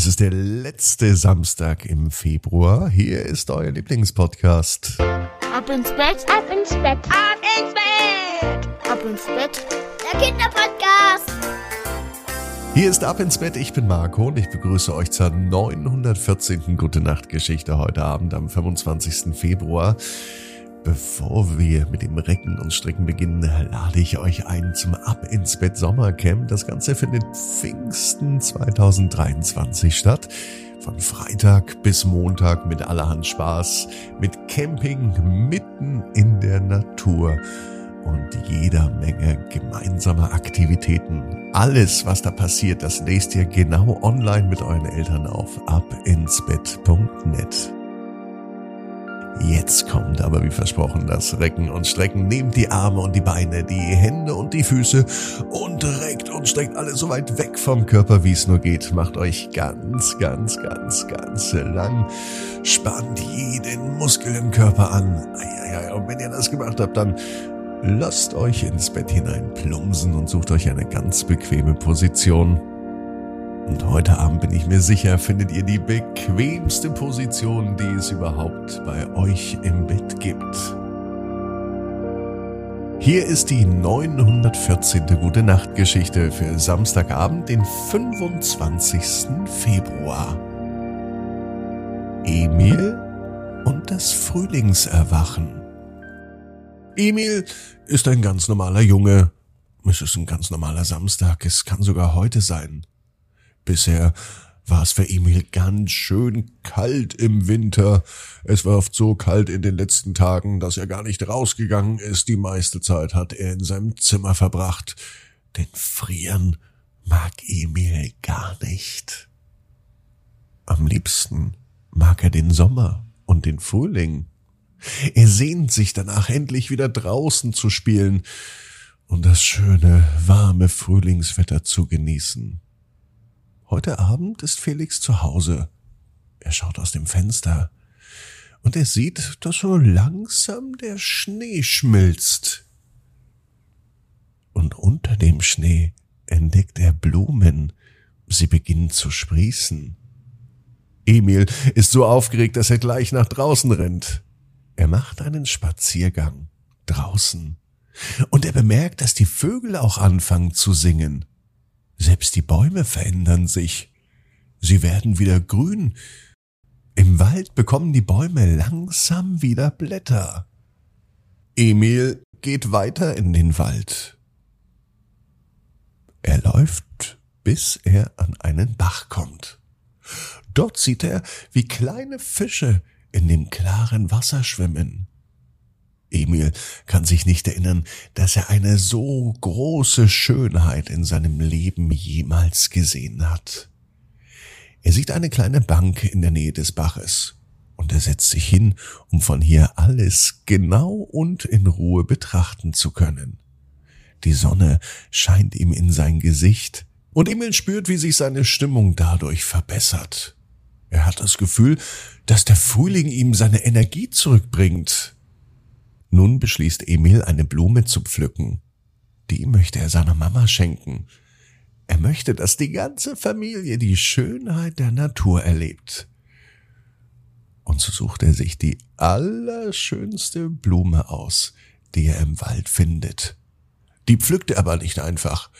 Es ist der letzte Samstag im Februar. Hier ist euer Lieblingspodcast. Ab ins Bett, ab ins Bett, ab ins Bett, ab ins Bett. Der Kinderpodcast. Hier ist Ab ins Bett, ich bin Marco und ich begrüße euch zur 914. Gute Nacht Geschichte heute Abend am 25. Februar. Bevor wir mit dem Recken und Stricken beginnen, lade ich euch ein zum Ab ins Bett Sommercamp. Das Ganze findet Pfingsten 2023 statt. Von Freitag bis Montag mit allerhand Spaß, mit Camping mitten in der Natur und jeder Menge gemeinsamer Aktivitäten. Alles, was da passiert, das lest ihr genau online mit euren Eltern auf abinsbett.net. Jetzt kommt aber wie versprochen das Recken und Strecken. Nehmt die Arme und die Beine, die Hände und die Füße und reckt und streckt alles so weit weg vom Körper, wie es nur geht. Macht euch ganz, ganz, ganz, ganz lang. Spannt jeden Muskel im Körper an. Und wenn ihr das gemacht habt, dann lasst euch ins Bett hinein plumsen und sucht euch eine ganz bequeme Position. Und heute Abend bin ich mir sicher, findet ihr die bequemste Position, die es überhaupt bei euch im Bett gibt. Hier ist die 914. Gute Nacht Geschichte für Samstagabend, den 25. Februar. Emil und das Frühlingserwachen. Emil ist ein ganz normaler Junge. Es ist ein ganz normaler Samstag. Es kann sogar heute sein. Bisher war es für Emil ganz schön kalt im Winter. Es war oft so kalt in den letzten Tagen, dass er gar nicht rausgegangen ist. Die meiste Zeit hat er in seinem Zimmer verbracht. Denn frieren mag Emil gar nicht. Am liebsten mag er den Sommer und den Frühling. Er sehnt sich danach, endlich wieder draußen zu spielen und das schöne, warme Frühlingswetter zu genießen. Heute Abend ist Felix zu Hause. Er schaut aus dem Fenster und er sieht, dass so langsam der Schnee schmilzt. Und unter dem Schnee entdeckt er Blumen. Sie beginnen zu sprießen. Emil ist so aufgeregt, dass er gleich nach draußen rennt. Er macht einen Spaziergang draußen. Und er bemerkt, dass die Vögel auch anfangen zu singen. Selbst die Bäume verändern sich. Sie werden wieder grün. Im Wald bekommen die Bäume langsam wieder Blätter. Emil geht weiter in den Wald. Er läuft, bis er an einen Bach kommt. Dort sieht er, wie kleine Fische in dem klaren Wasser schwimmen. Emil kann sich nicht erinnern, dass er eine so große Schönheit in seinem Leben jemals gesehen hat. Er sieht eine kleine Bank in der Nähe des Baches, und er setzt sich hin, um von hier alles genau und in Ruhe betrachten zu können. Die Sonne scheint ihm in sein Gesicht, und Emil spürt, wie sich seine Stimmung dadurch verbessert. Er hat das Gefühl, dass der Frühling ihm seine Energie zurückbringt. Nun beschließt Emil, eine Blume zu pflücken. Die möchte er seiner Mama schenken. Er möchte, dass die ganze Familie die Schönheit der Natur erlebt. Und so sucht er sich die allerschönste Blume aus, die er im Wald findet. Die pflückt er aber nicht einfach.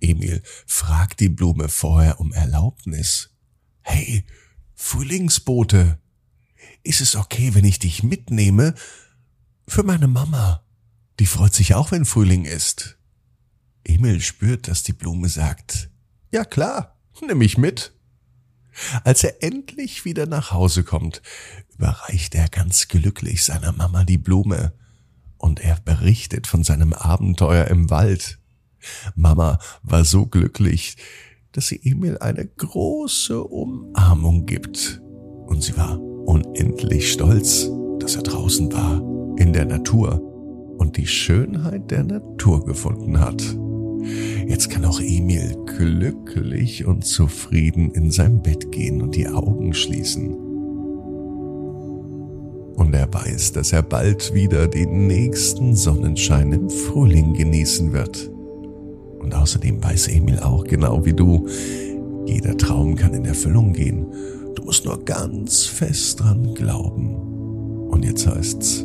Emil fragt die Blume vorher um Erlaubnis. Hey, Frühlingsbote, ist es okay, wenn ich dich mitnehme für meine Mama. Die freut sich auch, wenn Frühling ist. Emil spürt, dass die Blume sagt, ja klar, nimm mich mit. Als er endlich wieder nach Hause kommt, überreicht er ganz glücklich seiner Mama die Blume und er berichtet von seinem Abenteuer im Wald. Mama war so glücklich, dass sie Emil eine große Umarmung gibt und sie war unendlich stolz, dass er draußen war in der Natur und die Schönheit der Natur gefunden hat. Jetzt kann auch Emil glücklich und zufrieden in sein Bett gehen und die Augen schließen. Und er weiß, dass er bald wieder den nächsten Sonnenschein im Frühling genießen wird. Und außerdem weiß Emil auch genau wie du, Jeder Traum kann in Erfüllung gehen. Du musst nur ganz fest dran glauben. Und jetzt heißt's,